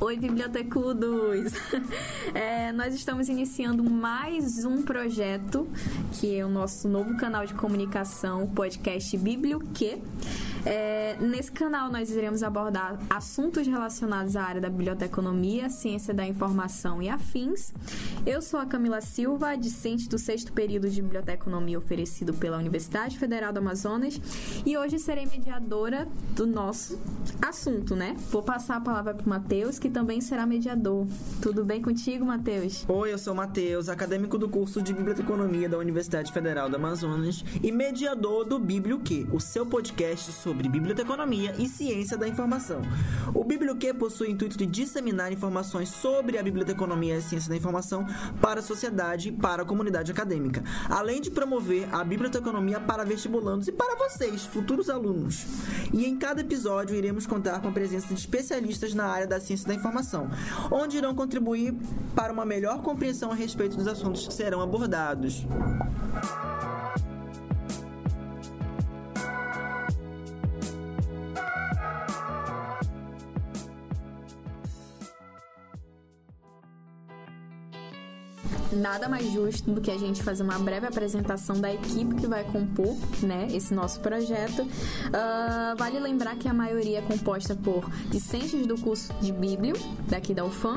Oi, bibliotecudos! É, nós estamos iniciando mais um projeto, que é o nosso novo canal de comunicação, o podcast Biblioque. É, nesse canal nós iremos abordar assuntos relacionados à área da biblioteconomia, ciência da informação e afins. Eu sou a Camila Silva, discente do sexto período de biblioteconomia oferecido pela Universidade Federal do Amazonas e hoje serei mediadora do nosso assunto, né? Vou passar a palavra para o Matheus, que também será mediador. Tudo bem contigo, Matheus? Oi, eu sou o Matheus, acadêmico do curso de Biblioteconomia da Universidade Federal do Amazonas e mediador do Biblioque, o seu podcast sobre biblioteconomia e ciência da informação. O Biblioque possui o intuito de disseminar informações sobre a biblioteconomia e ciência da informação para a sociedade e para a comunidade acadêmica, além de promover a biblioteconomia para vestibulandos e para vocês, futuros alunos. E em cada episódio iremos contar com a presença de especialistas na área da ciência da informação, onde irão contribuir para uma melhor compreensão a respeito dos assuntos que serão abordados. Nada mais justo do que a gente fazer uma breve apresentação da equipe que vai compor né, esse nosso projeto. Uh, vale lembrar que a maioria é composta por discentes do curso de Bíblio, daqui da UFAM,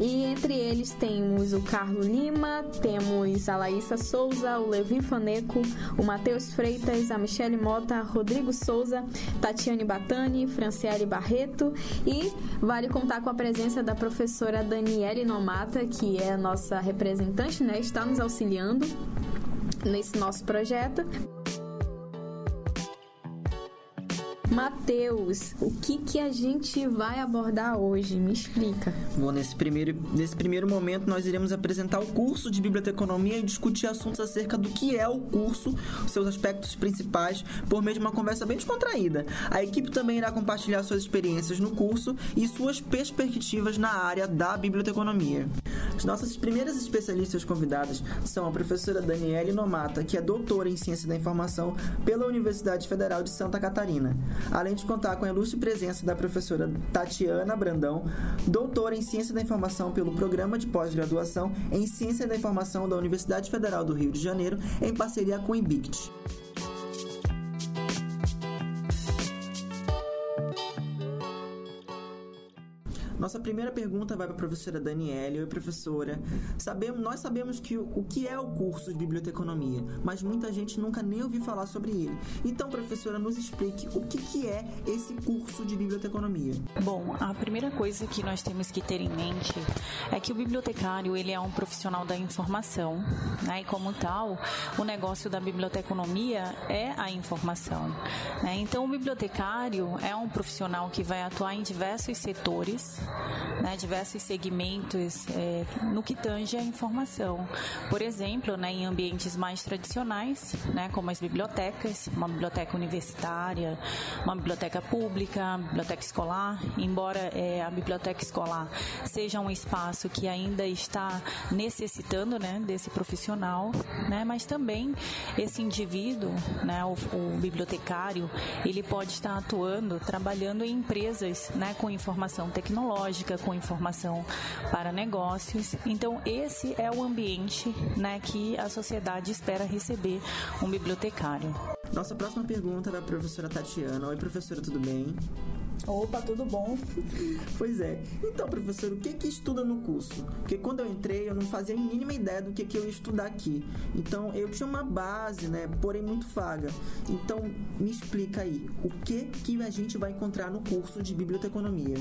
e entre eles temos o Carlos Lima, temos a Laísa Souza, o Levi Faneco, o Matheus Freitas, a Michele Mota, Rodrigo Souza, Tatiane Batani, Franciele Barreto e vale contar com a presença da professora Daniele Nomata, que é a nossa representante, né? Está nos auxiliando nesse nosso projeto. Matheus, o que que a gente vai abordar hoje? Me explica. Bom, nesse primeiro, nesse primeiro momento nós iremos apresentar o curso de biblioteconomia e discutir assuntos acerca do que é o curso, seus aspectos principais, por meio de uma conversa bem descontraída. A equipe também irá compartilhar suas experiências no curso e suas perspectivas na área da biblioteconomia. As nossas primeiras especialistas convidadas são a professora Daniele Nomata, que é doutora em Ciência da Informação pela Universidade Federal de Santa Catarina, além de contar com a ilustre presença da professora Tatiana Brandão, doutora em Ciência da Informação pelo Programa de Pós-Graduação em Ciência da Informação da Universidade Federal do Rio de Janeiro, em parceria com o IBICT. Nossa primeira pergunta vai para a professora Daniela. Oi, professora. Sabemos, nós sabemos que o, o que é o curso de biblioteconomia, mas muita gente nunca nem ouviu falar sobre ele. Então, professora, nos explique o que, que é esse curso de biblioteconomia. Bom, a primeira coisa que nós temos que ter em mente é que o bibliotecário ele é um profissional da informação, né? E como tal, o negócio da biblioteconomia é a informação. Né? Então, o bibliotecário é um profissional que vai atuar em diversos setores né, diversos segmentos é, no que tange a informação. Por exemplo, né, em ambientes mais tradicionais, né, como as bibliotecas, uma biblioteca universitária, uma biblioteca pública, biblioteca escolar, embora é, a biblioteca escolar seja um espaço que ainda está necessitando né, desse profissional, né, mas também esse indivíduo, né, o, o bibliotecário, ele pode estar atuando, trabalhando em empresas né, com informação tecnológica tecnológica, com informação para negócios. Então, esse é o ambiente né, que a sociedade espera receber um bibliotecário. Nossa próxima pergunta vai para a professora Tatiana. Oi, professora, tudo bem? Opa, tudo bom? Pois é. Então, professor, o que que estuda no curso? Porque quando eu entrei, eu não fazia a mínima ideia do que que eu ia estudar aqui. Então, eu tinha uma base, né, porém muito vaga. Então, me explica aí, o que que a gente vai encontrar no curso de biblioteconomia?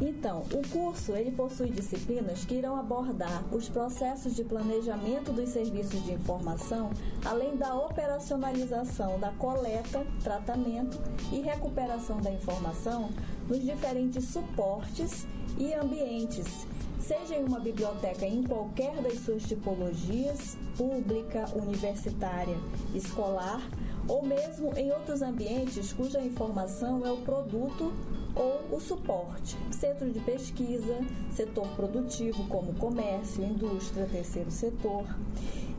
Então, o curso ele possui disciplinas que irão abordar os processos de planejamento dos serviços de informação, além da operacionalização da coleta, tratamento e recuperação da informação nos diferentes suportes e ambientes, seja em uma biblioteca em qualquer das suas tipologias, pública, universitária, escolar, ou mesmo em outros ambientes cuja informação é o produto ou o suporte, centro de pesquisa, setor produtivo como comércio, indústria, terceiro setor.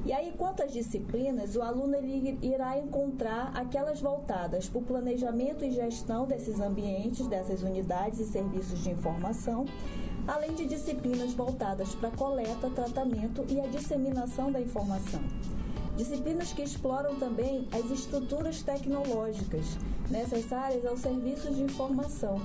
E aí, quanto às disciplinas, o aluno ele irá encontrar aquelas voltadas para o planejamento e gestão desses ambientes, dessas unidades e serviços de informação, além de disciplinas voltadas para coleta, tratamento e a disseminação da informação. Disciplinas que exploram também as estruturas tecnológicas necessárias aos serviços de informação.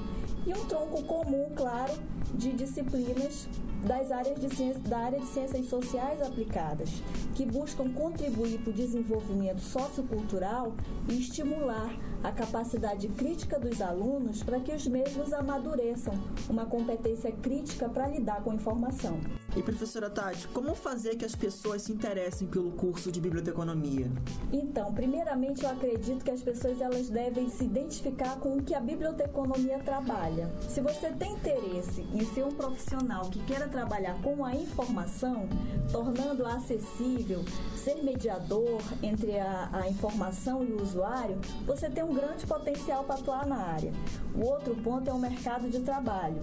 E um tronco comum, claro, de disciplinas das áreas de ciência, da área de ciências sociais aplicadas, que buscam contribuir para o desenvolvimento sociocultural e estimular a capacidade crítica dos alunos para que os mesmos amadureçam uma competência crítica para lidar com a informação. E professora Tati, como fazer que as pessoas se interessem pelo curso de biblioteconomia? Então, primeiramente eu acredito que as pessoas elas devem se identificar com o que a biblioteconomia trabalha. Se você tem interesse em ser um profissional que queira trabalhar com a informação, tornando acessível, ser mediador entre a, a informação e o usuário, você tem um grande potencial para atuar na área. O outro ponto é o mercado de trabalho.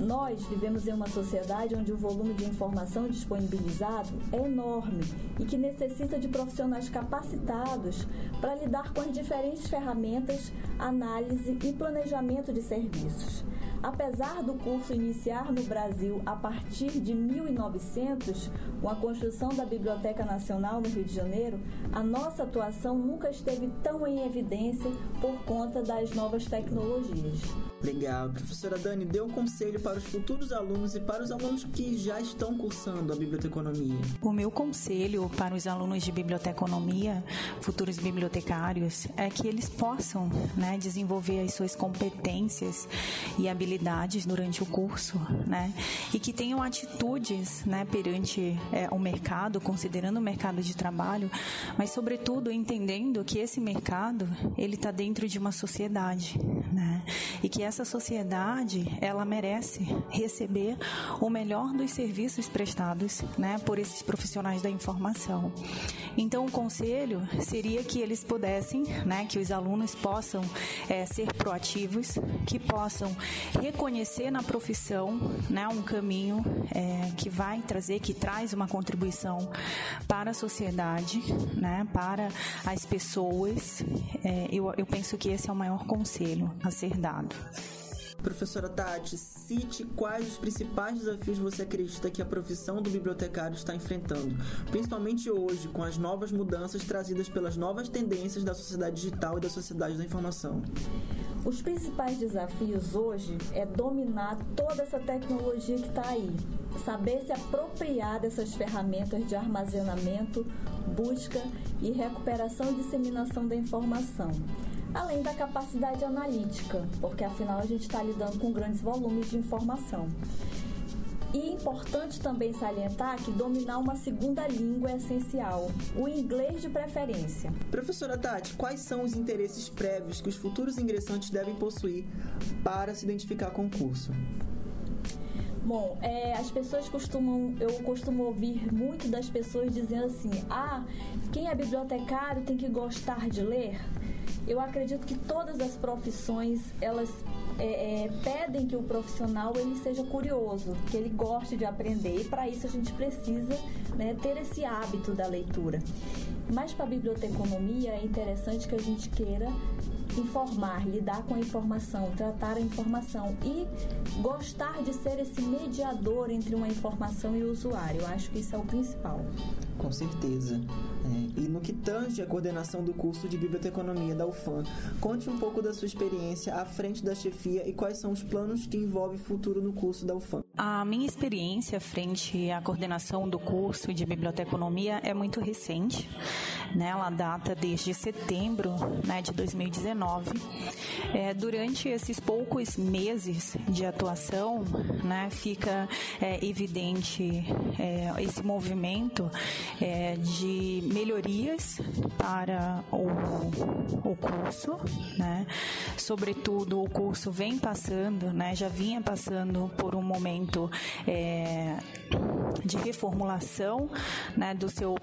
Nós vivemos em uma sociedade onde o volume de informação disponibilizado é enorme e que necessita de profissionais capacitados para lidar com as diferentes ferramentas, análise e planejamento de serviços. Apesar do curso iniciar no Brasil a partir de 1900, com a construção da Biblioteca Nacional no Rio de Janeiro, a nossa atuação nunca esteve tão em evidência por conta das novas tecnologias. Legal. Professora Dani, dê um conselho para os futuros alunos e para os alunos que já estão cursando a biblioteconomia. O meu conselho para os alunos de biblioteconomia, futuros bibliotecários, é que eles possam né, desenvolver as suas competências e habilidades durante o curso, né? E que tenham atitudes né, perante é, o mercado, considerando o mercado de trabalho, mas sobretudo entendendo que esse mercado ele está dentro de uma sociedade, né? E que essa sociedade ela merece receber o melhor dos serviços prestados, né, por esses profissionais da informação. Então, o conselho seria que eles pudessem, né, que os alunos possam é, ser proativos, que possam reconhecer na profissão, né, um caminho é, que vai trazer, que traz uma contribuição para a sociedade, né, para as pessoas. É, eu, eu penso que esse é o maior conselho a ser dado. Professora Tati, cite quais os principais desafios você acredita que a profissão do bibliotecário está enfrentando, principalmente hoje, com as novas mudanças trazidas pelas novas tendências da sociedade digital e da sociedade da informação. Os principais desafios hoje é dominar toda essa tecnologia que está aí, saber se apropriar dessas ferramentas de armazenamento, busca e recuperação e disseminação da informação além da capacidade analítica, porque afinal a gente está lidando com grandes volumes de informação. E importante também salientar que dominar uma segunda língua é essencial, o inglês de preferência. Professora Tati, quais são os interesses prévios que os futuros ingressantes devem possuir para se identificar com o curso? Bom, é, as pessoas costumam, eu costumo ouvir muito das pessoas dizendo assim: ah, quem é bibliotecário tem que gostar de ler. Eu acredito que todas as profissões elas é, é, pedem que o profissional ele seja curioso, que ele goste de aprender e para isso a gente precisa né, ter esse hábito da leitura. Mas para a biblioteconomia é interessante que a gente queira informar, lidar com a informação, tratar a informação e gostar de ser esse mediador entre uma informação e o usuário. Eu acho que isso é o principal. Com certeza. É, e no que tange a coordenação do curso de Biblioteconomia da UFAM, conte um pouco da sua experiência à frente da chefia e quais são os planos que envolve futuro no curso da UFAM. A minha experiência frente à coordenação do curso de biblioteconomia é muito recente. Né? Ela data desde setembro né, de 2019. É, durante esses poucos meses de atuação, né, fica é, evidente é, esse movimento é, de melhorias para o, o curso. Né? Sobretudo, o curso vem passando, né, já vinha passando por um momento é, de reformulação né, do seu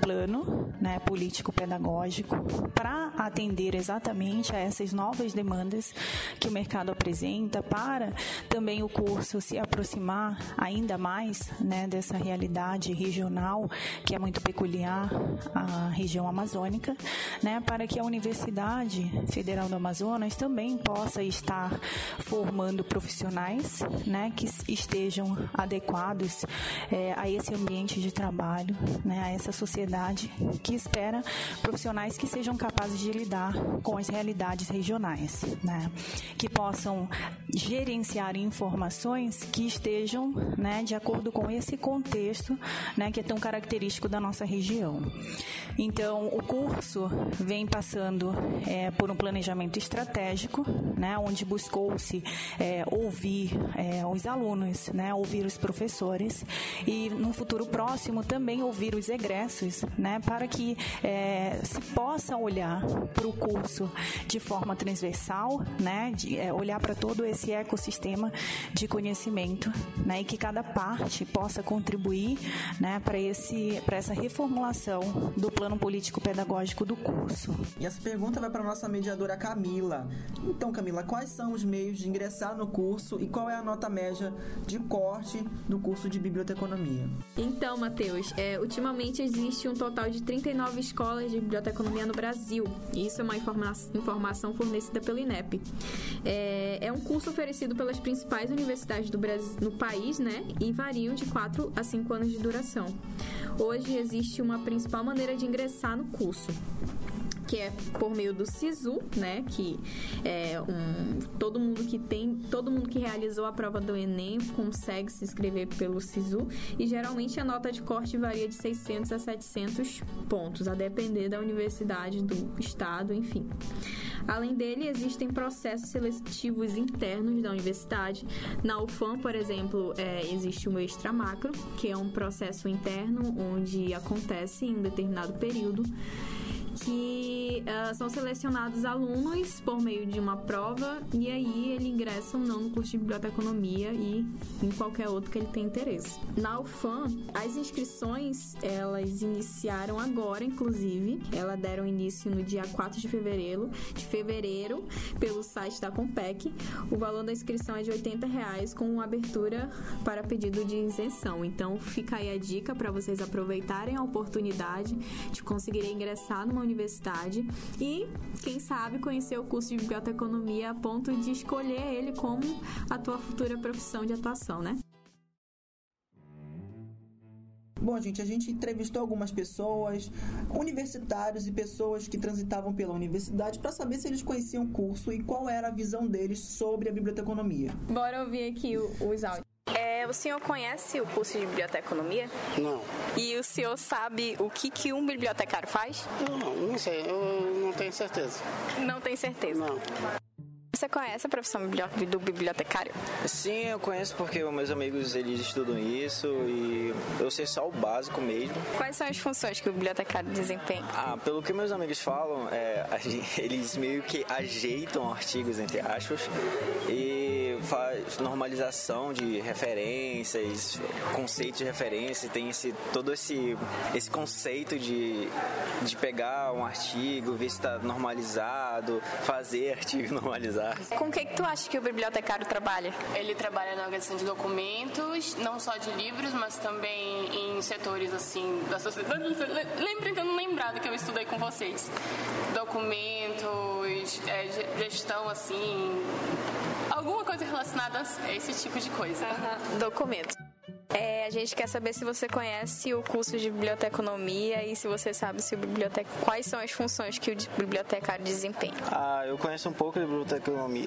plano né, político-pedagógico para atender exatamente a essas novas demandas que o mercado apresenta, para também o curso se aproximar ainda mais né, dessa realidade regional que é muito peculiar à região amazônica, né, para que a Universidade Federal do Amazonas também possa estar formando profissionais né, que estejam adequados é, a esse ambiente de trabalho, né, a essa sociedade que espera profissionais que sejam capazes de lidar com as realidades regionais, né, que possam gerenciar informações que estejam né, de acordo com esse contexto né, que é tão característico da nossa região. Então, o curso vem passando é, por um planejamento estratégico, né, onde buscou-se é, ouvir é, os alunos, né, ouvir os professores e, no futuro próximo, também ouvir os egressos, né, para que é, se possa olhar para o curso de forma transversal, né, de, é, olhar para todo esse ecossistema de conhecimento, né, e que cada parte possa contribuir, né, para esse para essa reformulação do plano político pedagógico do curso. E essa pergunta vai para nossa mediadora Camila. Então, Camila, quais são os meios de ingressar no curso e qual é a nota média de corte do curso de biblioteconomia? Então, Matheus, é, ultimamente existe um total de 39 escolas de biblioteconomia no Brasil. Isso é uma informa informação fornecida pelo INEP. É, é, um curso oferecido pelas principais universidades do Brasil, no país, né? E variam de 4 a 5 anos de duração. Hoje existe uma principal maneira de ingressar no curso que é por meio do SISU, né? Que é um todo mundo que tem, todo mundo que realizou a prova do ENEM consegue se inscrever pelo SISU e geralmente a nota de corte varia de 600 a 700 pontos, a depender da universidade, do estado, enfim. Além dele, existem processos seletivos internos da universidade. Na UFAM, por exemplo, é, existe o extra macro, que é um processo interno onde acontece em um determinado período que uh, são selecionados alunos por meio de uma prova e aí ele ingressa ou não no curso de biblioteconomia e em qualquer outro que ele tenha interesse. Na UFAM, as inscrições elas iniciaram agora, inclusive, elas deram início no dia 4 de fevereiro, de fevereiro pelo site da Compec. O valor da inscrição é de 80 reais com abertura para pedido de isenção. Então fica aí a dica para vocês aproveitarem a oportunidade de conseguirem ingressar numa universidade e, quem sabe, conhecer o curso de biblioteconomia a ponto de escolher ele como a tua futura profissão de atuação, né? Bom, gente, a gente entrevistou algumas pessoas, universitários e pessoas que transitavam pela universidade para saber se eles conheciam o curso e qual era a visão deles sobre a biblioteconomia. Bora ouvir aqui os áudios. É, o senhor conhece o curso de biblioteconomia? Não. E o senhor sabe o que, que um bibliotecário faz? Não, não sei, eu não tenho certeza. Não tem certeza? Não. Você conhece a profissão do bibliotecário? Sim, eu conheço porque meus amigos eles estudam isso e eu sei só o básico mesmo. Quais são as funções que o bibliotecário desempenha? Ah, pelo que meus amigos falam, é, eles meio que ajeitam artigos, entre aspas, e faz normalização de referências, conceitos de referência, tem esse, todo esse, esse conceito de, de pegar um artigo, ver se está normalizado, fazer artigo normalizado. Com o que, que tu acha que o bibliotecário trabalha? Ele trabalha na organização de documentos, não só de livros, mas também em setores assim da sociedade. Lembra, tentando lembrar do que eu estudei com vocês. Documentos, é, gestão assim, alguma coisa relacionada a esse tipo de coisa. Uhum. Documentos. É, a gente quer saber se você conhece o curso de biblioteconomia e se você sabe se o biblioteca... quais são as funções que o bibliotecário desempenha. Ah, eu conheço um pouco de biblioteconomia.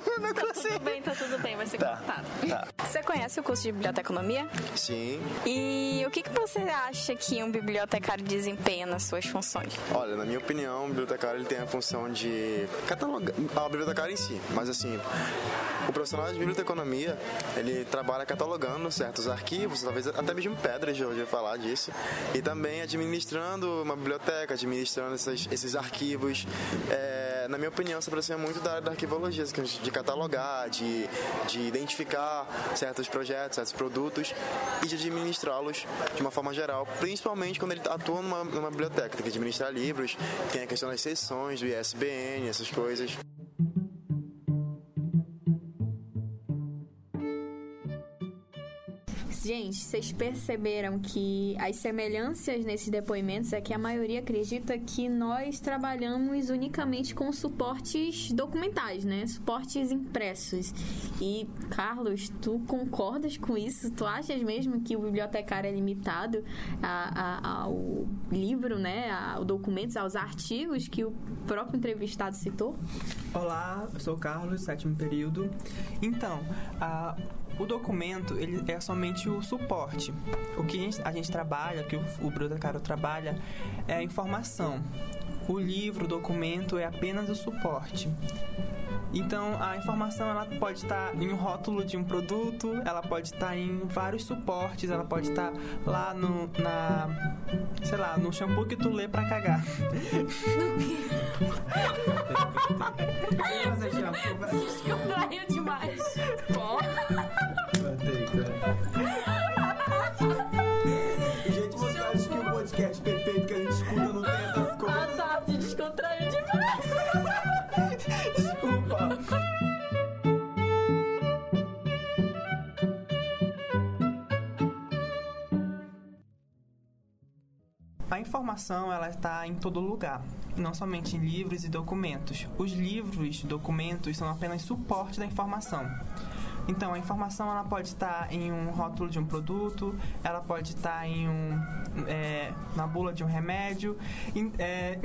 Não tá tudo bem, tá tudo bem, vai ser tá, cortado. Tá. Você conhece o curso de biblioteconomia? Sim. E o que, que você acha que um bibliotecário desempenha nas suas funções? Olha, na minha opinião, o bibliotecário ele tem a função de catalogar a bibliotecária em si, mas assim, o profissional de biblioteconomia, ele trabalha catalogando certos arquivos, talvez até mesmo pedras, já ouvi falar disso, e também administrando uma biblioteca, administrando esses, esses arquivos, é, na minha opinião, se aproxima muito da área da arquivologia, assim, de catalogar, de, de identificar certos projetos, certos produtos e de administrá-los de uma forma geral, principalmente quando ele atua numa, numa biblioteca, tem que administrar livros, tem a questão das sessões, do ISBN, essas coisas. Gente, vocês perceberam que as semelhanças nesses depoimentos é que a maioria acredita que nós trabalhamos unicamente com suportes documentais, né? Suportes impressos. E, Carlos, tu concordas com isso? Tu achas mesmo que o bibliotecário é limitado a, a, ao livro, né? Aos documentos, aos artigos que o próprio entrevistado citou? Olá, eu sou o Carlos, sétimo período. Então, a o documento ele é somente o suporte. O que a gente trabalha, que o, o bibliotecário trabalha, é a informação. O livro, o documento é apenas o suporte. Então, a informação ela pode estar em um rótulo de um produto, ela pode estar em vários suportes, ela pode estar lá no na sei lá, no shampoo que tu lê para cagar. Descontraiu demais. Gente, A informação ela está em todo lugar, não somente em livros e documentos. Os livros e documentos são apenas suporte da informação. Então, a informação ela pode estar em um rótulo de um produto, ela pode estar em um é, na bula de um remédio. Em- é,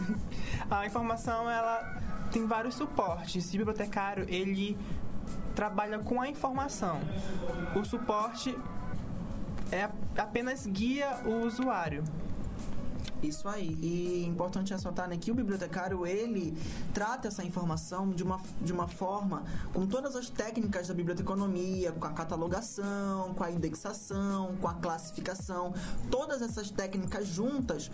a informação ela tem vários suportes. O bibliotecário ele trabalha com a informação. O suporte é apenas guia o usuário. Isso aí. E importante ressaltar né, que o bibliotecário ele trata essa informação de uma, de uma forma com todas as técnicas da biblioteconomia, com a catalogação, com a indexação, com a classificação, todas essas técnicas juntas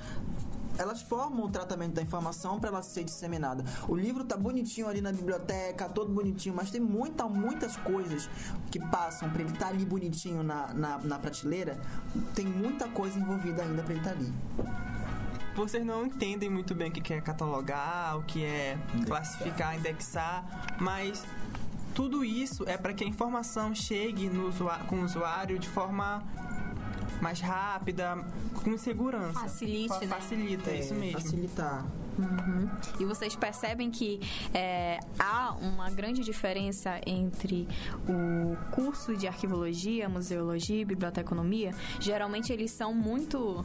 elas formam o tratamento da informação para ela ser disseminada. O livro tá bonitinho ali na biblioteca, todo bonitinho, mas tem muita, muitas coisas que passam para ele estar ali bonitinho na, na, na prateleira. Tem muita coisa envolvida ainda para ele estar ali. Vocês não entendem muito bem o que é catalogar, o que é classificar, indexar, mas tudo isso é para que a informação chegue no usua- com o usuário de forma mais rápida, com segurança. Facilite, Fa- né? Facilita, é isso mesmo. Facilitar. Uhum. E vocês percebem que é, há uma grande diferença entre o curso de arquivologia, museologia e biblioteconomia? Geralmente eles são muito.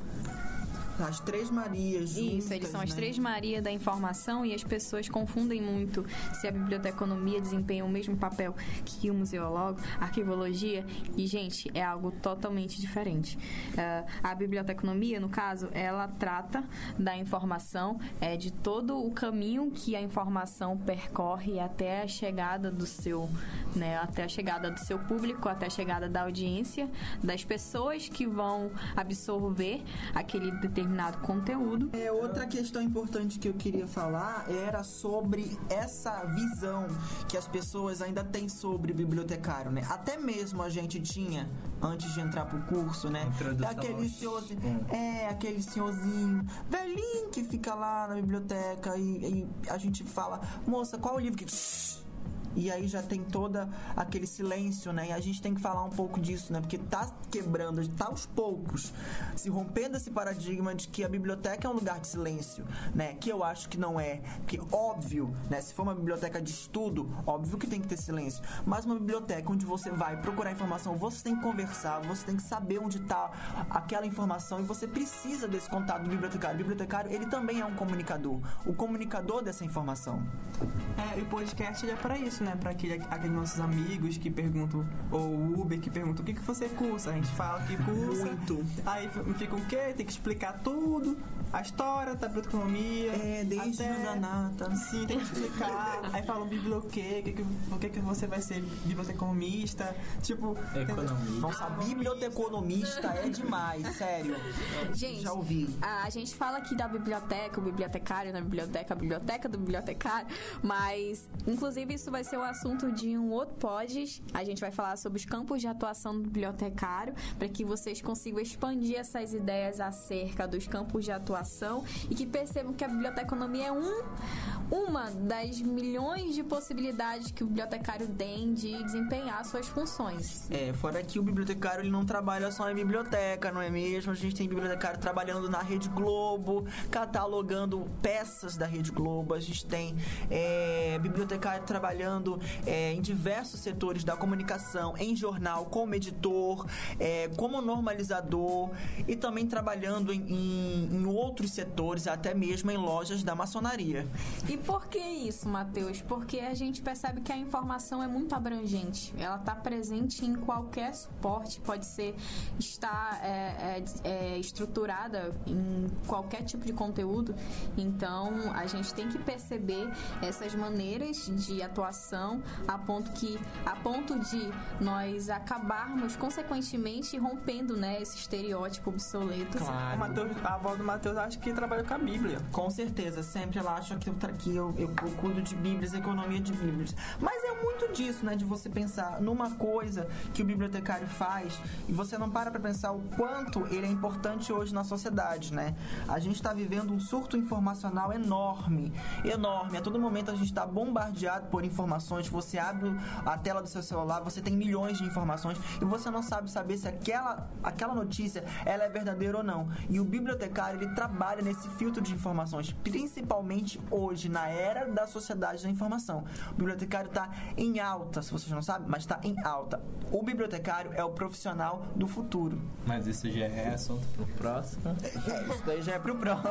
As três Marias juntas, Isso, eles são as né? três Maria da informação e as pessoas confundem muito se a biblioteconomia desempenha o mesmo papel que o museólogo, arquivologia, e, gente, é algo totalmente diferente. Ah, a biblioteconomia, no caso, ela trata da informação, é, de todo o caminho que a informação percorre até a chegada do seu, né, até a chegada do seu público, até a chegada da audiência, das pessoas que vão absorver aquele determinado conteúdo. É, outra questão importante que eu queria falar era sobre essa visão que as pessoas ainda têm sobre o bibliotecário, né? Até mesmo a gente tinha antes de entrar pro curso, né? Introdução aquele senhorzinho, é, aquele senhorzinho velhinho que fica lá na biblioteca e, e a gente fala, moça, qual o livro que e aí já tem toda aquele silêncio, né? E a gente tem que falar um pouco disso, né? Porque tá quebrando, tá aos poucos, se rompendo esse paradigma de que a biblioteca é um lugar de silêncio, né? Que eu acho que não é. Que óbvio, né? Se for uma biblioteca de estudo, óbvio que tem que ter silêncio. Mas uma biblioteca onde você vai procurar informação, você tem que conversar, você tem que saber onde tá aquela informação e você precisa desse contato do bibliotecário. O bibliotecário, ele também é um comunicador, o comunicador dessa informação. É, e o podcast é para isso, né? Né, aquele, aqueles nossos amigos que perguntam, ou Uber que perguntam o que, que você cursa. A gente fala que cursa. Muito. Aí fica o quê? Tem que explicar tudo. A história da biblioteconomia. É, desde até... da nata. Sim, tem que explicar. aí fala o biblioquê, que, que, por que, que você vai ser biblioteconomista. Tipo. Economia. Nossa, biblioteconomista é demais, sério. Gente, Já ouvi. A, a gente fala aqui da biblioteca, o bibliotecário na biblioteca, a biblioteca do bibliotecário, mas inclusive isso vai ser o assunto de um outro pod. A gente vai falar sobre os campos de atuação do bibliotecário, para que vocês consigam expandir essas ideias acerca dos campos de atuação e que percebam que a biblioteconomia é um, uma das milhões de possibilidades que o bibliotecário tem de desempenhar suas funções. É, fora que o bibliotecário ele não trabalha só em biblioteca, não é mesmo? A gente tem bibliotecário trabalhando na Rede Globo, catalogando peças da Rede Globo, a gente tem é, bibliotecário trabalhando é, em diversos setores da comunicação, em jornal, como editor, é, como normalizador e também trabalhando em, em, em outros setores, até mesmo em lojas da maçonaria. E por que isso, Matheus? Porque a gente percebe que a informação é muito abrangente. Ela está presente em qualquer suporte, pode ser estar é, é, é, estruturada em qualquer tipo de conteúdo. Então, a gente tem que perceber essas maneiras de atuação a ponto que a ponto de nós acabarmos consequentemente rompendo, né, esse estereótipo obsoleto. O Mateus, a avó do Matheus acha que trabalha com a Bíblia. Com certeza, sempre ela acha que eu, que eu, eu, eu cuido de Bíblias, economia de Bíblias. Mas é muito disso, né? De você pensar numa coisa que o bibliotecário faz e você não para pra pensar o quanto ele é importante hoje na sociedade, né? A gente tá vivendo um surto informacional enorme, enorme. A todo momento a gente tá bombardeado por informações. Você abre a tela do seu celular, você tem milhões de informações e você não sabe saber se aquela, aquela notícia ela é verdadeira ou não. E o bibliotecário ele trabalha nesse filtro de informações, principalmente hoje, na era da sociedade da informação. O bibliotecário está em alta, se vocês não sabem, mas está em alta. O bibliotecário é o profissional do futuro. Mas isso já é assunto pro próximo. É, isso daí já é pro próximo.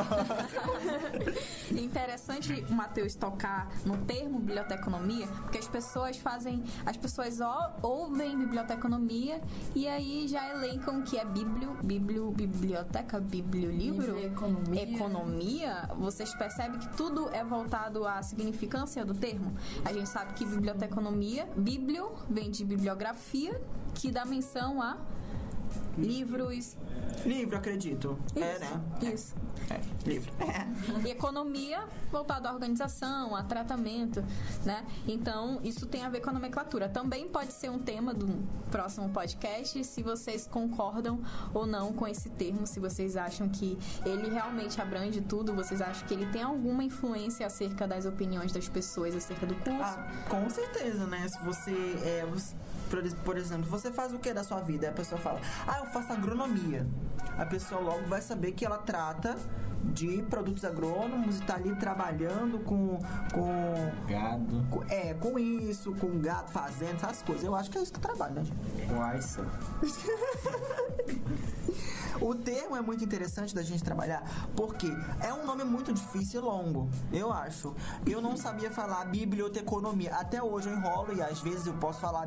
Interessante o Matheus tocar no termo biblioteconomia, porque as pessoas fazem, as pessoas ó- ouvem biblioteconomia e aí já elencam que é biblio, biblio, biblioteca, bibliolivro, Biblioeconomia. economia. Vocês percebem que tudo é voltado à significância do termo. A gente sabe que biblioteconomia, biblio vem de bibliografia, que dá menção a livros, Livro, acredito. É, Isso, né? Isso. É, livro. E economia voltada à organização, a tratamento, né? Então, isso tem a ver com a nomenclatura. Também pode ser um tema do próximo podcast, se vocês concordam ou não com esse termo, se vocês acham que ele realmente abrange tudo, vocês acham que ele tem alguma influência acerca das opiniões das pessoas acerca do curso. Ah, com certeza, né? Se você, é, você- por, por exemplo, você faz o que da sua vida? A pessoa fala, ah, eu faço agronomia. A pessoa logo vai saber que ela trata de produtos agrônomos e tá ali trabalhando com, com, Gado. com- é, com isso, com gato, fazenda, essas coisas. Eu acho que é isso que trabalha, né, gente? São? O termo é muito interessante da gente trabalhar porque é um nome muito difícil e longo, eu acho. Eu não sabia falar biblioteconomia. Até hoje eu enrolo e às vezes eu posso falar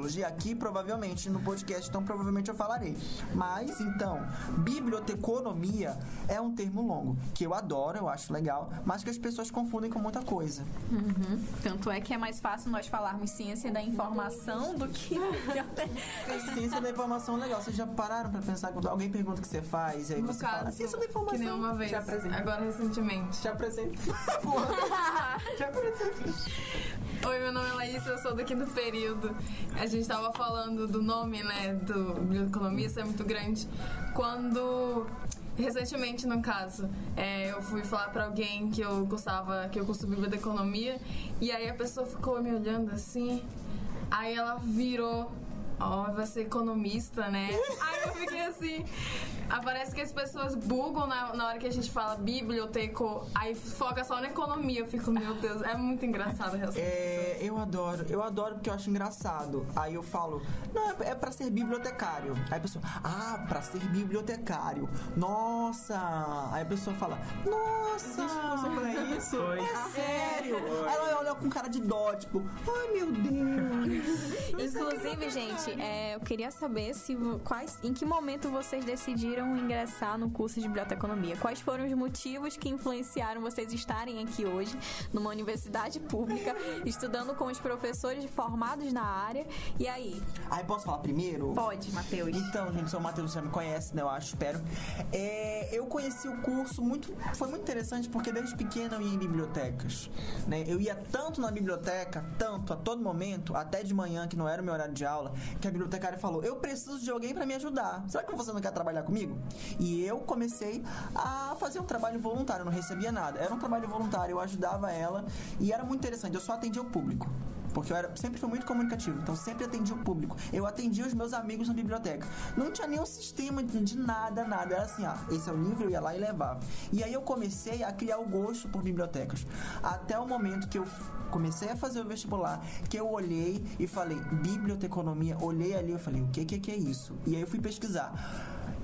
bibliotecologia aqui, provavelmente no podcast, então provavelmente eu falarei. Mas então, biblioteconomia é um termo longo que eu adoro, eu acho legal, mas que as pessoas confundem com muita coisa. Uhum. Tanto é que é mais fácil nós falarmos ciência da informação do que Ciência da informação é legal. Vocês já pararam pra pensar quando alguém pergunta o que você faz e aí No você fala caso, ciência da informação? que nem uma vez, agora recentemente. Já apresenta. Já Oi, meu nome é Laís, eu sou daqui do período. Gente tava falando do nome, né, do biblioteconomia, isso é muito grande. Quando recentemente, no caso, é, eu fui falar pra alguém que eu gostava, que eu curso biblioteconomia, e aí a pessoa ficou me olhando assim, aí ela virou Ó, vai ser economista, né? Aí eu fiquei assim. ah, Parece que as pessoas bugam na, na hora que a gente fala biblioteco, aí foca só na economia. Eu fico, meu Deus, é muito engraçado essa É, eu adoro, eu adoro porque eu acho engraçado. Aí eu falo, não, é, é pra ser bibliotecário. Aí a pessoa, ah, pra ser bibliotecário. Nossa! Aí a pessoa fala, nossa! Existe curso pra isso? É sério! sonho. Aí ela olha com cara de dó, tipo, ai meu Deus. Inclusive, gente, é, eu queria saber se quais, em que momento vocês decidiram ingressar no curso de biblioteconomia. Quais foram os motivos que influenciaram vocês estarem aqui hoje, numa universidade pública, estudando com os professores formados na área. E aí? Aí posso falar primeiro? Pode, Matheus. Então, gente, o Matheus já me conhece, né? Eu acho, espero. É, eu conheci o curso muito. Foi muito interessante porque desde pequena eu ia em bibliotecas. Né? Eu ia tanto na biblioteca, tanto, a todo momento, até de manhã, que não era o meu horário de aula, que a bibliotecária falou: Eu preciso de alguém pra me ajudar. Será que você não quer trabalhar comigo? E eu comecei a fazer um trabalho voluntário, eu não recebia nada. Era um trabalho voluntário, eu ajudava ela e era muito interessante. Eu só atendia o público. Porque eu era, sempre fui muito comunicativo, então sempre atendia o público. Eu atendia os meus amigos na biblioteca. Não tinha nenhum sistema de nada, nada. Era assim, ah, esse é o livro, eu ia lá e levava. E aí eu comecei a criar o gosto por bibliotecas. Até o momento que eu comecei a fazer o vestibular, que eu olhei e falei, biblioteconomia, olhei ali e falei, o que, que que é isso? E aí eu fui pesquisar.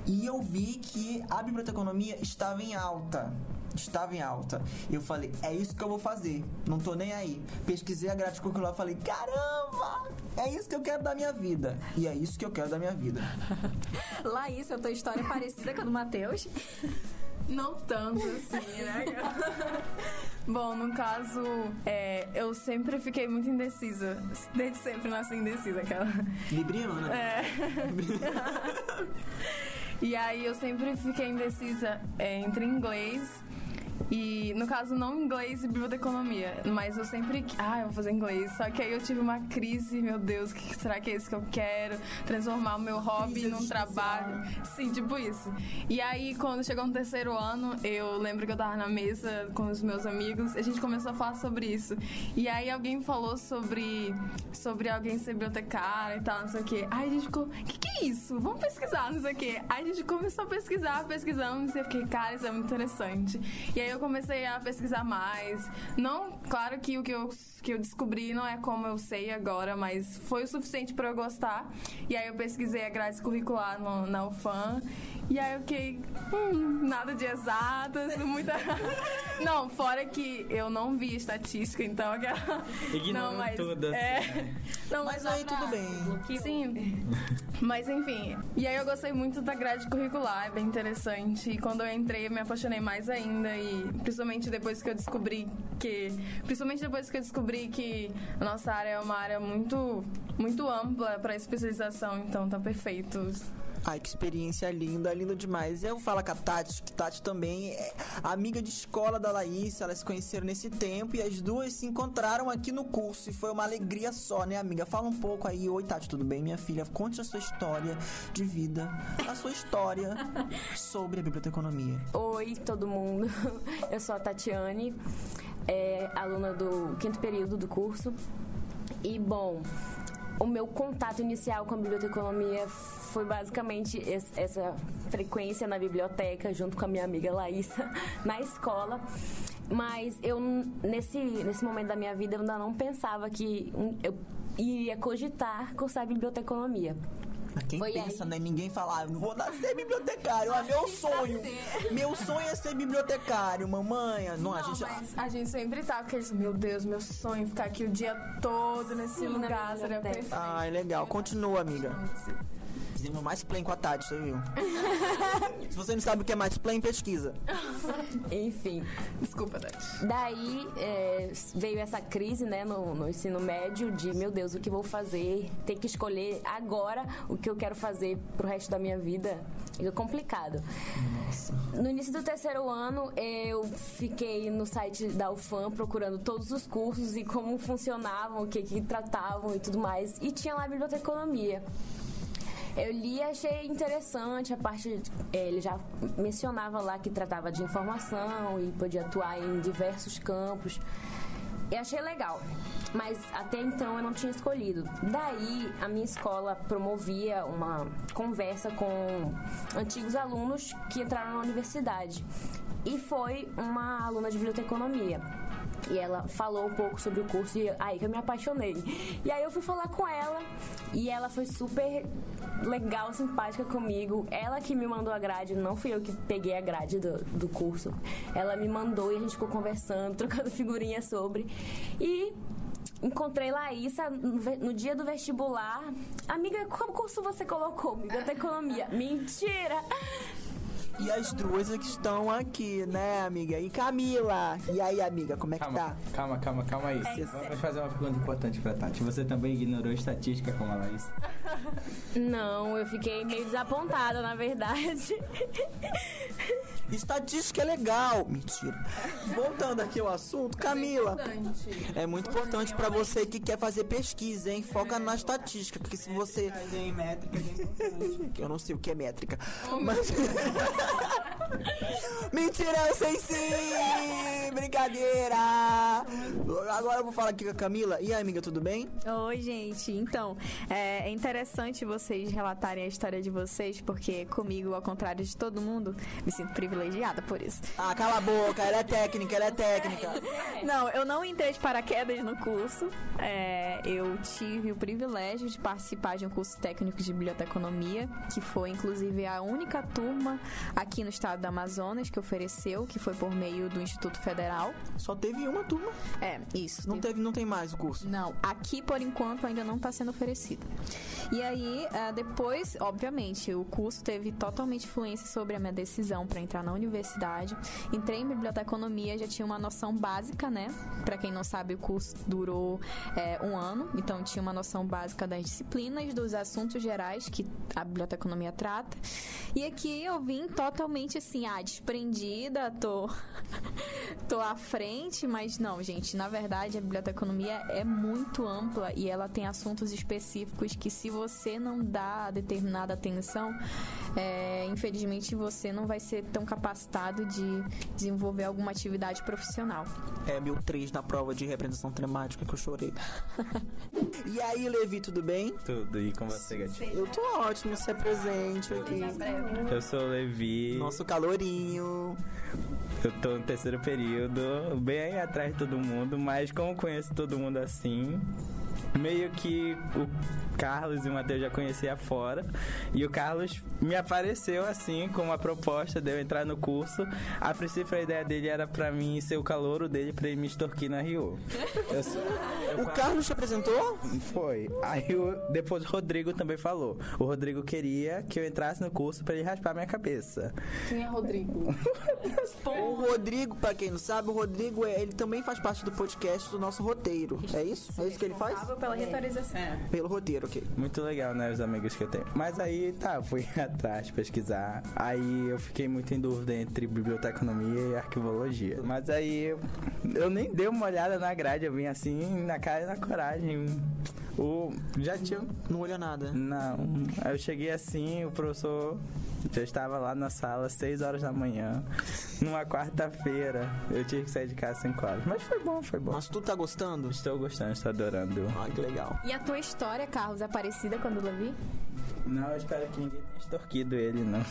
E eu vi que a biblioteconomia estava em alta. Estava em alta. E eu falei, é isso que eu vou fazer. Não tô nem aí. Pesquisei a grade curricular e falei, caramba! É isso que eu quero da minha vida. E é isso que eu quero da minha vida. Laís, a tua história é parecida com a do Matheus. Não tanto assim, né? Bom, no caso, é, eu sempre fiquei muito indecisa. Desde sempre nasci indecisa, aquela. Libriana? É. e aí eu sempre fiquei indecisa é, entre inglês e, no caso, não inglês e biblioteconomia, mas eu sempre. Ah, eu vou fazer inglês. Só que aí eu tive uma crise, meu Deus, que será que é isso que eu quero? Transformar o meu hobby num trabalho. Sim, tipo isso. E aí, quando chegou no terceiro ano, eu lembro que eu tava na mesa com os meus amigos, a gente começou a falar sobre isso. E aí alguém falou sobre, sobre alguém ser bibliotecária e tal, não sei o quê. Aí a gente ficou, o que, que é isso? Vamos pesquisar, não sei o quê. Aí a gente começou a pesquisar, pesquisamos, e eu fiquei, cara, isso é muito interessante. E aí eu comecei a pesquisar mais. Não, claro que o que eu, que eu descobri não é como eu sei agora, mas foi o suficiente pra eu gostar. E aí eu pesquisei a grade curricular no, na UFAM. E aí eu fiquei, hum, nada de exatas, muita. Não, fora que eu não vi estatística, então aquela. Ignorou não, mas, tudo, assim, É. né? Não, mas, Mas aí tudo bem. Sim. Mas enfim. E aí eu gostei muito da grade curricular, é bem interessante. E quando eu entrei, eu me apaixonei mais ainda. E principalmente depois que eu descobri que. Principalmente depois que eu descobri que a nossa área é uma área muito, muito ampla para especialização, então tá perfeito. Ai, que experiência linda, linda demais. Eu falo com a Tati, que Tati também é amiga de escola da Laís, elas se conheceram nesse tempo e as duas se encontraram aqui no curso. E foi uma alegria só, né, amiga? Fala um pouco aí. Oi, Tati, tudo bem, minha filha? Conte a sua história de vida, a sua história sobre a biblioteconomia. Oi, todo mundo. Eu sou a Tatiane, é, aluna do quinto período do curso. E, bom, o meu contato inicial com a biblioteconomia foi basicamente es- essa frequência na biblioteca, junto com a minha amiga Laísa, na escola. Mas eu, nesse, nesse momento da minha vida, eu ainda não pensava que um, eu iria cogitar cursar biblioteconomia. Mas Quem Foi pensa, aí. né? Ninguém fala, ah, eu vou nascer bibliotecário, é meu sonho. Meu sonho é ser bibliotecário, mamãe. Não, a Não, gente. mas a gente sempre tá com aqueles, meu Deus, meu sonho é ficar aqui o dia todo nesse Sim, na lugar, seria perfeito. Ai, legal. Continua, amiga. Fizemos mais play com a Tati, você viu? Se você não sabe o que é mais play, pesquisa. Enfim. Desculpa, Tati. Daí é, veio essa crise né, no, no ensino médio de meu Deus, o que vou fazer? Ter que escolher agora o que eu quero fazer pro resto da minha vida. É complicado. No início do terceiro ano, eu fiquei no site da UFAM procurando todos os cursos e como funcionavam, o que, que tratavam e tudo mais. E tinha lá biblioteconomia. Eu li e achei interessante a parte. Ele já mencionava lá que tratava de informação e podia atuar em diversos campos. E achei legal. Mas até então eu não tinha escolhido. Daí a minha escola promovia uma conversa com antigos alunos que entraram na universidade. E foi uma aluna de biblioteconomia. E ela falou um pouco sobre o curso e aí que eu me apaixonei. E aí eu fui falar com ela e ela foi super legal, simpática comigo. Ela que me mandou a grade, não fui eu que peguei a grade do, do curso. Ela me mandou e a gente ficou conversando, trocando figurinhas sobre. E encontrei Laísa no, dia do vestibular. Amiga, qual curso você colocou? Biblioteconomia. Mentira! E as duas que estão aqui, né, amiga? E Camila? E aí, amiga, como é que Calma, tá? calma, calma, calma aí. É, Vamos fazer uma pergunta importante pra Tati. Você também ignorou estatística como a Laís? Não, eu fiquei meio desapontada, na verdade. Estatística é legal. Mentira. Voltando aqui ao assunto, Camila. É muito importante pra você que quer fazer pesquisa, hein? Foca na estatística, porque se você. Eu não sei o que é métrica. Mas. Mentira, eu sei sim! Brincadeira! Agora eu vou falar aqui com a Camila. E aí, amiga, tudo bem? Oi, gente. Então, é interessante vocês relatarem a história de vocês, porque comigo, ao contrário de todo mundo, me sinto privilegiada por isso. Ah, cala a boca, ela é técnica, ela é técnica. Não, eu não entrei de paraquedas no curso. É, eu tive o privilégio de participar de um curso técnico de biblioteconomia, que foi inclusive a única turma aqui no estado do Amazonas que ofereceu, que foi por meio do Instituto Federal. Só teve uma turma? É, isso. Não teve, não tem mais o curso? Não, aqui por enquanto ainda não está sendo oferecido. E aí, ah, depois, obviamente, o curso teve totalmente influência sobre a minha decisão para entrar na universidade. Entrei em biblioteconomia, já tinha uma noção básica, né? Para quem não sabe, o curso durou é, um ano, então tinha uma noção básica das disciplinas, dos assuntos gerais que a biblioteconomia trata. E aqui eu vim totalmente assim, ah, desprendida, tô, tô à frente, mas não, gente, na verdade a biblioteconomia é muito ampla e ela tem assuntos específicos que se você não dá determinada atenção, é, infelizmente você não vai ser tão capacitado de desenvolver alguma atividade profissional. É, meu 3 na prova de representação temática que eu chorei. e aí, Levi, tudo bem? Tudo, e com você, gatinho? Eu tô ótimo, você é presente aqui. Eu sou o Levi. Nosso calorinho. Eu tô no terceiro período, bem atrás de todo mundo, mas como conheço todo mundo assim, meio que o Carlos e o Matheus já conhecia fora. E o Carlos me apareceu assim com uma proposta de eu entrar no curso. A princípio a ideia dele era pra mim ser o calouro dele pra ele me extorquir na Rio. Eu eu O Carlos te apresentou? Foi. Aí o- depois o Rodrigo também falou. O Rodrigo queria que eu entrasse no curso pra ele raspar minha cabeça. Quem é Rodrigo? O Rodrigo, pra quem não sabe, o Rodrigo é- ele também faz parte do podcast do nosso roteiro. É isso? É isso que ele faz? Responsável pela retorização. Pelo roteiro, ok. Muito legal, né, os amigos que eu tenho. Mas aí, tá, fui atrás pesquisar. Aí eu fiquei muito em dúvida entre biblioteconomia e arquivologia. Mas aí eu, eu nem dei uma olhada na grade, eu vim assim, na cara e na coragem. O, já tinha. Não olhou nada? Não. Aí eu cheguei assim, o professor já estava lá na sala, 6 horas da manhã, numa quarta-feira. Eu tive que sair de casa 5 horas. Mas foi bom, foi bom. Mas tu tá gostando? Estou gostando, estou adorando. Ai, que legal. E a tua história, Carlos, é parecida com a do Levi? Não, eu espero que ninguém tenha extorquido ele, não.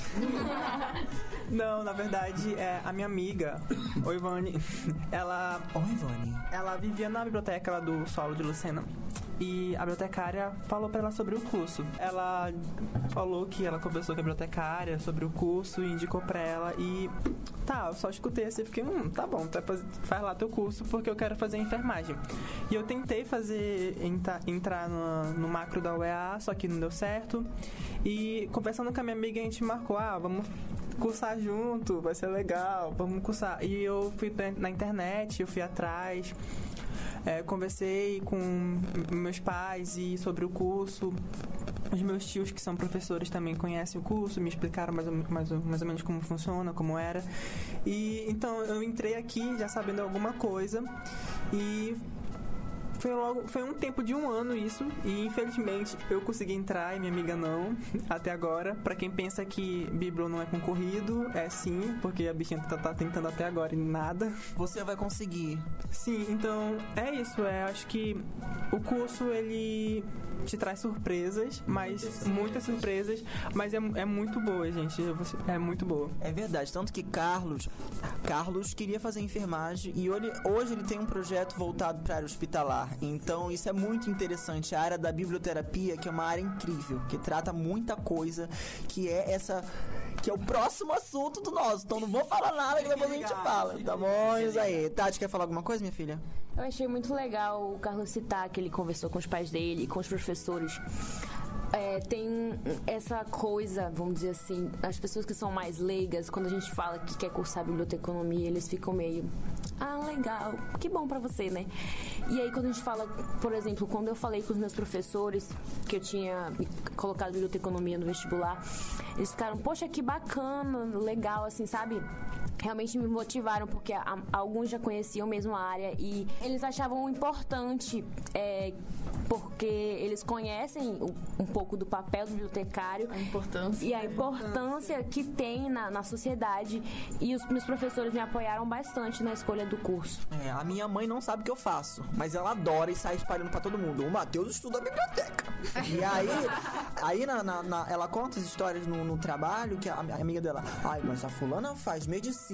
Não, na verdade, é a minha amiga, o Ivane, ela. Oi, Ivane. Ela vivia na biblioteca lá do solo de Lucena. E a bibliotecária falou pra ela sobre o curso. Ela falou que ela conversou com a bibliotecária sobre o curso e indicou pra ela. E tá, eu só escutei assim e fiquei, hum, tá bom, tá, faz, lá teu curso porque eu quero fazer enfermagem. E eu tentei fazer, entra- entrar no, no macro da UEA, só que não deu certo. E conversando com a minha amiga, a gente marcou, ah, vamos cursar junto, vai ser legal, vamos cursar. E eu fui na internet, eu fui atrás, é, conversei com meus pais e sobre o curso. Os meus tios, que são professores, também conhecem o curso, me explicaram mais ou, mais, ou- mais ou menos como funciona, como era. E então eu entrei aqui já sabendo alguma coisa e Foi logo, foi um tempo de um ano isso, e infelizmente eu consegui entrar e minha amiga não, até agora. Pra quem pensa que Bíblia não é concorrido, é sim, porque a bichinha tá, tá tentando até agora e nada. Você vai conseguir. Sim, então é isso, é, acho que o curso ele te traz surpresas, mas muitas surpresas, mas é, é muito boa, gente. Você- É muito boa. É verdade, tanto que Carlos, Carlos queria fazer enfermagem e hoje, hoje ele tem um projeto voltado para área hospitalar. Então isso é muito interessante. A área da biblioterapia, que é uma área incrível, que trata muita coisa, que é essa que é o próximo assunto do nosso. Então não vou falar nada que depois a gente fala, tá bom? Isso aí. Tati, quer falar alguma coisa, minha filha? Eu achei muito legal o Carlos citar que ele conversou com os pais dele, com os professores. É, tem essa coisa, vamos dizer assim, as pessoas que são mais leigas, quando a gente fala que quer cursar biblioteconomia, eles ficam meio. Ah, legal, que bom pra você, né? E aí, quando a gente fala, por exemplo, quando eu falei com os meus professores que eu tinha colocado biblioteconomia no vestibular, eles ficaram, poxa, que bacana, legal, assim, sabe? Realmente me motivaram porque a- alguns já conheciam mesmo a área e eles achavam importante é, porque eles conhecem o- um pouco do papel do bibliotecário A importância. e a importância que tem na, na sociedade e os meus professores me apoiaram bastante na escolha do curso. É, a minha mãe não sabe o que eu faço, mas ela adora e sai espalhando pra todo mundo. O Matheus estuda a biblioteca. E aí, aí na, na- na- ela conta as histórias no, no trabalho que a, a amiga dela, ai, mas a fulana faz medicina.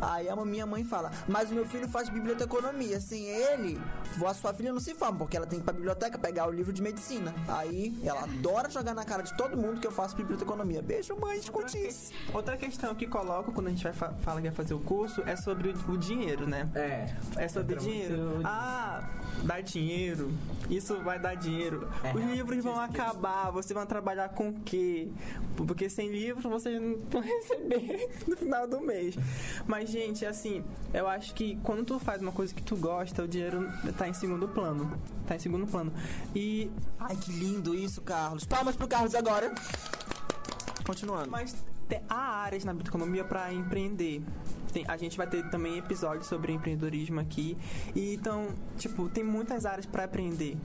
Aí a minha mãe fala, mas o meu filho faz biblioteconomia. Sem ele, a sua filha não se forma, porque ela tem que ir pra biblioteca pegar o livro de medicina. Aí ela adora jogar na cara de todo mundo que eu faço biblioteconomia. Beijo, mãe, escute isso. Outra questão que coloco quando a gente vai fa fala que vai fazer o curso é sobre o, o dinheiro, né? É. É sobre dinheiro. muito- Ah, dá dinheiro. Isso vai dar dinheiro. É, Os livros vão acabar. Você vai trabalhar com o quê? Porque sem livros você não vai receber no final do mês. Mas, gente, assim, eu acho que quando tu faz uma coisa que tu gosta, o dinheiro tá em segundo plano. Tá em segundo plano. E Ai, que lindo isso, Carlos. Palmas pro Carlos agora. Continuando. Mas há áreas na biblioteconomia para empreender. Tem- a gente vai ter também episódios sobre empreendedorismo aqui. E então, tipo, tem muitas áreas para aprender.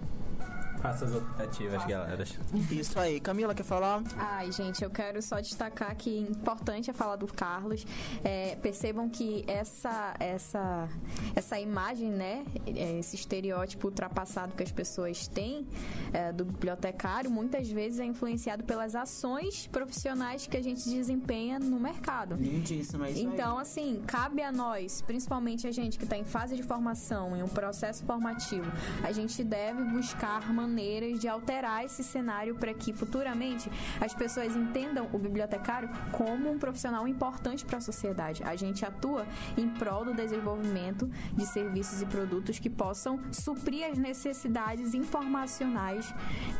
Faça as optativas, galera. Isso aí. Camila, quer falar? Ai, gente, eu quero só destacar que importante é falar do Carlos. É, percebam que essa, essa, essa imagem, né, é, esse estereótipo ultrapassado que as pessoas têm é, do bibliotecário, muitas vezes é influenciado pelas ações profissionais que a gente desempenha no mercado. Lindíssimo, é isso Então, assim, cabe a nós, principalmente a gente que está em fase de formação, em um processo formativo, a gente deve buscar maneiras de alterar esse cenário para que futuramente as pessoas entendam o bibliotecário como um profissional importante para a sociedade. A gente atua em prol do desenvolvimento de serviços e produtos que possam suprir as necessidades informacionais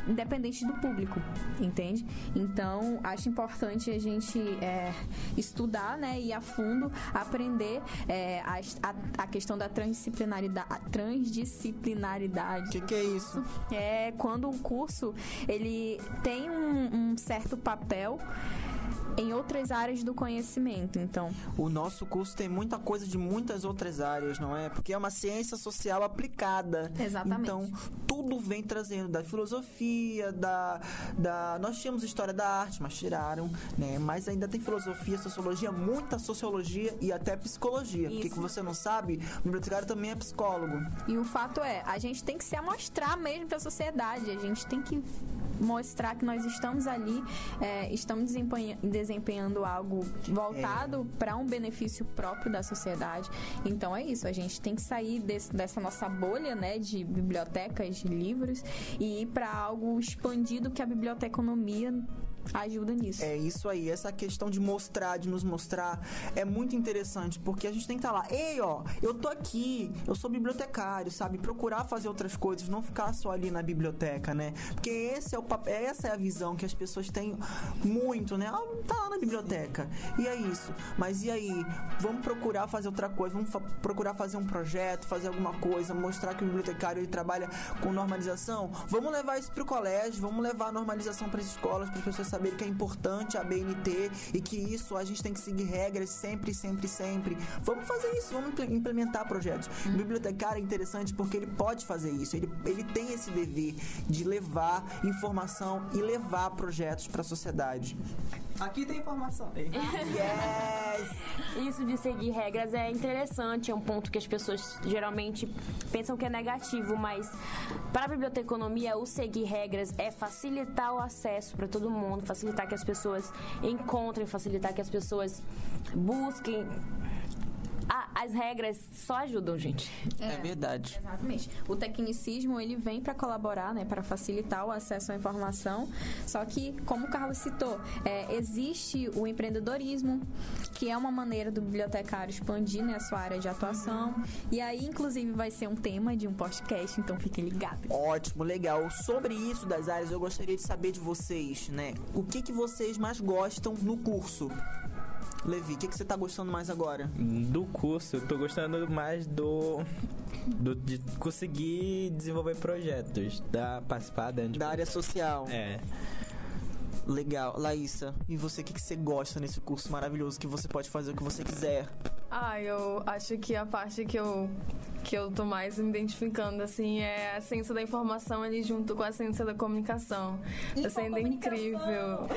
independentes do público, entende? Então, acho importante a gente é, estudar, né, e a fundo aprender é, a, a, a questão da Transdisciplinaridade. O que, que é isso? É quando um curso ele tem um, um certo papel em outras áreas do conhecimento. Então, O nosso curso tem muita coisa de muitas outras áreas, não é? Porque é uma ciência social aplicada. Exatamente. Então, tudo vem trazendo da filosofia, da, da. Nós tínhamos história da arte, mas tiraram, né? Mas ainda tem filosofia, sociologia, muita sociologia e até psicologia. Porque Isso. que você não sabe, o bibliotecário também é psicólogo. E o fato é, a gente tem que se amostrar mesmo para a sociedade. A gente tem que mostrar que nós estamos ali, é, estamos desempenha- desempenhando algo voltado para um benefício próprio da sociedade. Então é isso, a gente tem que sair desse- dessa nossa bolha, né, de bibliotecas, de livros e ir para algo expandido que a biblioteconomia ajuda nisso. É isso aí, essa questão de mostrar, de nos mostrar, é muito interessante, porque a gente tem que estar lá, ei, ó, eu tô aqui, eu sou bibliotecário, sabe? Procurar fazer outras coisas, não ficar só ali na biblioteca, né? Porque esse é o pap- essa é a visão que as pessoas têm muito, né? Ah, tá lá na biblioteca. E é isso. Mas e aí? Vamos procurar fazer outra coisa, vamos fa- procurar fazer um projeto, fazer alguma coisa, mostrar que o bibliotecário ele trabalha com normalização. Vamos levar isso pro colégio, vamos levar a normalização para as escolas, para as pessoas saber que é importante a BNT e que isso a gente tem que seguir regras sempre, sempre, sempre. Vamos fazer isso, vamos impl- implementar projetos. O bibliotecário é interessante porque ele pode fazer isso, ele, ele tem esse dever de levar informação e levar projetos para a sociedade. Aqui tem informação. Yes! Isso de seguir regras é interessante, é um ponto que as pessoas geralmente pensam que é negativo, mas para a biblioteconomia o seguir regras é facilitar o acesso para todo mundo, facilitar que as pessoas encontrem, facilitar que as pessoas busquem. As regras só ajudam, gente. É, verdade. Exatamente. O tecnicismo ele vem para colaborar, né, para facilitar o acesso à informação. Só que, como o Carlos citou, é, existe o empreendedorismo, que é uma maneira do bibliotecário expandir né, a sua área de atuação. E aí, inclusive, vai ser um tema de um podcast, então fiquem ligados. Ótimo, legal. Sobre isso das áreas, eu gostaria de saber de vocês, né? O que, que vocês mais gostam no curso? Levi, o que, que você tá gostando mais agora? Do curso, eu tô gostando mais do, do de conseguir desenvolver projetos, da participar dentro Da área social. É. Legal. Laísa, e você, o que, que você gosta nesse curso maravilhoso que você pode fazer o que você quiser? Ah, eu acho que a parte que eu, que eu tô mais me identificando, assim, é a ciência da informação ali junto com a ciência da comunicação. Tá sendo incrível.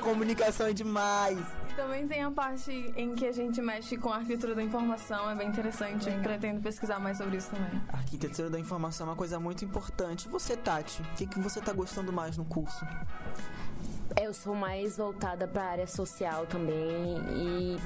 Comunicação é demais. Também tem a parte em que a gente mexe com a arquitetura da informação, é bem interessante. Eu pretendo pesquisar mais sobre isso também. A arquitetura da informação é uma coisa muito importante. E você, Tati, o que, que você tá gostando mais no curso? Eu sou mais voltada para a área social também e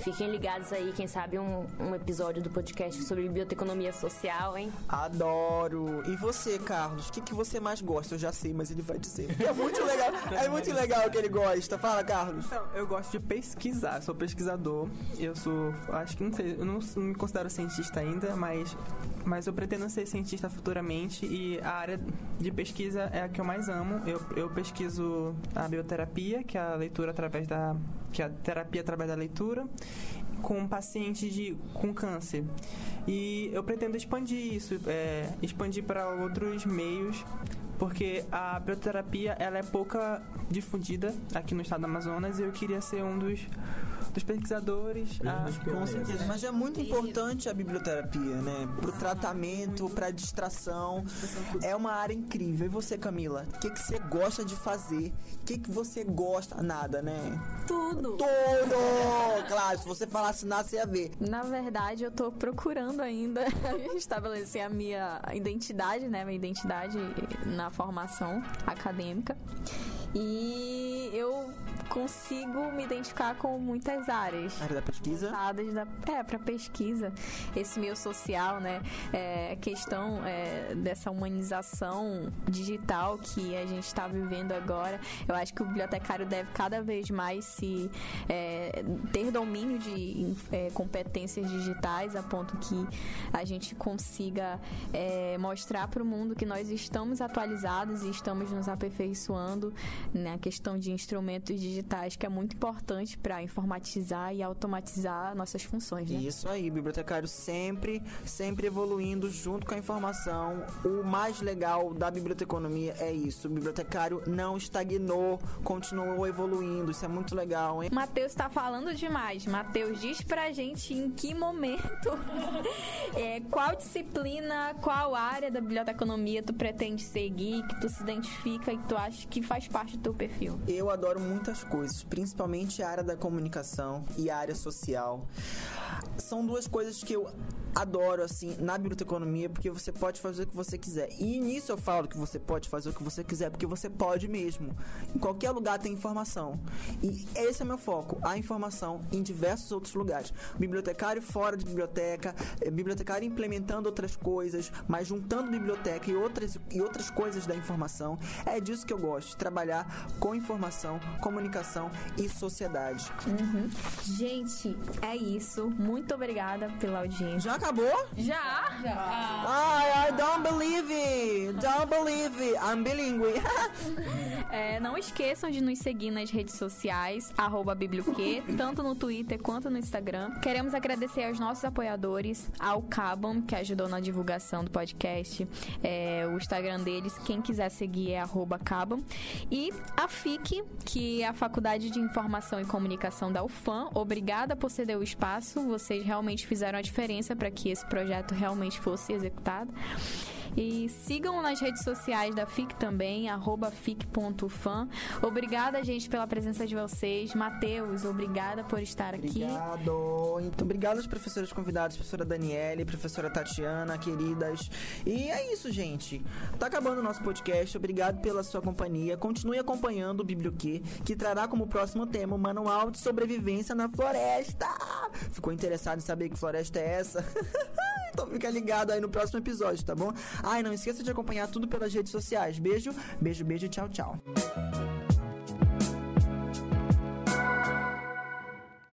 fiquem ligados aí, quem sabe um, um episódio do podcast sobre biblioteconomia social, hein? Adoro! E você, Carlos, o que, que você mais gosta? Eu já sei, mas ele vai dizer. É muito legal, é muito legal o que ele gosta. Fala, Carlos. Então, eu gosto de pesquisar, sou pesquisador. Eu sou, acho que não sei, eu não, não me considero cientista ainda, mas, mas eu pretendo ser cientista futuramente e a área de pesquisa é a que eu mais amo. Eu, eu pesquiso a bioterapia, que é a leitura através da, que é a terapia através da leitura, com pacientes de, com câncer. E eu pretendo expandir isso, é, expandir para outros meios porque a bioterapia ela é pouca difundida aqui no estado do Amazonas e eu queria ser um dos, dos pesquisadores. a- Com certeza. Mas é muito importante a biblioterapia, né? Pro tratamento, pra distração. É uma área incrível. E você, Camila? O que, que você gosta de fazer? O que, que você gosta? Nada, né? Tudo! Tudo! Claro, se você falasse nada, você ia ver. Na verdade, eu tô procurando ainda estabelecer a minha identidade, né? Minha identidade na formação acadêmica. E eu consigo me identificar com muitas áreas. Área da pesquisa? Voltadas da, é, para pesquisa. Esse meio social, né? É, questão é, dessa humanização digital que a gente está vivendo agora. Eu acho que o bibliotecário deve cada vez mais se é, ter domínio de é, competências digitais a ponto que a gente consiga é, mostrar para o mundo que nós estamos atualizados e estamos nos aperfeiçoando na questão de instrumentos digitais, que é muito importante para informatizar e automatizar nossas funções. Né? Isso aí, bibliotecário sempre, sempre evoluindo junto com a informação. O mais legal da biblioteconomia é isso. O bibliotecário não estagnou, continuou evoluindo. Isso é muito legal, hein? Matheus tá falando demais. Matheus, diz pra gente em que momento, é, qual disciplina, qual área da biblioteconomia tu pretende seguir, que tu se identifica e que tu acha que faz parte do teu perfil. Eu adoro muitas coisas, principalmente a área da comunicação e a área social. São duas coisas que eu adoro, assim, na biblioteconomia, porque você pode fazer o que você quiser. E nisso eu falo que você pode fazer o que você quiser, porque você pode mesmo. Em qualquer lugar tem informação. E esse é meu foco, a informação em diversos outros lugares. Bibliotecário fora de biblioteca, eh, bibliotecário implementando outras coisas, mas juntando biblioteca e outras, e outras coisas da informação. É disso que eu gosto, trabalhar com informação, comunicação e sociedade. Uhum. Gente, é isso. Muito obrigada pela audiência. Já acabou? Já? Já. Ai, I don't believe it! Don't believe it, I'm bilingue. É, não esqueçam de nos seguir nas redes sociais, arroba Biblioquê, tanto no Twitter quanto no Instagram. Queremos agradecer aos nossos apoiadores, ao Cabam, que ajudou na divulgação do podcast. É, o Instagram deles, quem quiser seguir é arroba Cabam. E a FIC, que é a Faculdade de Informação e Comunicação da UFAM. Obrigada por ceder o espaço. Vocês realmente fizeram a diferença para que esse projeto realmente fosse executado. E sigam nas redes sociais da FIC também, fic.fan. Obrigada, gente, pela presença de vocês. Matheus, obrigada por estar aqui. Obrigado. Então, obrigado aos professores convidados, professora Daniele, professora Tatiana, queridas. E é isso, gente. Tá acabando o nosso podcast. Obrigado pela sua companhia. Continue acompanhando o Biblioquê, que trará como próximo tema o Manual de Sobrevivência na Floresta. Ficou interessado em saber que floresta é essa? então fica ligado aí no próximo episódio, tá bom? Ai, não esqueça de acompanhar tudo pelas redes sociais. Beijo, beijo, beijo, tchau, tchau.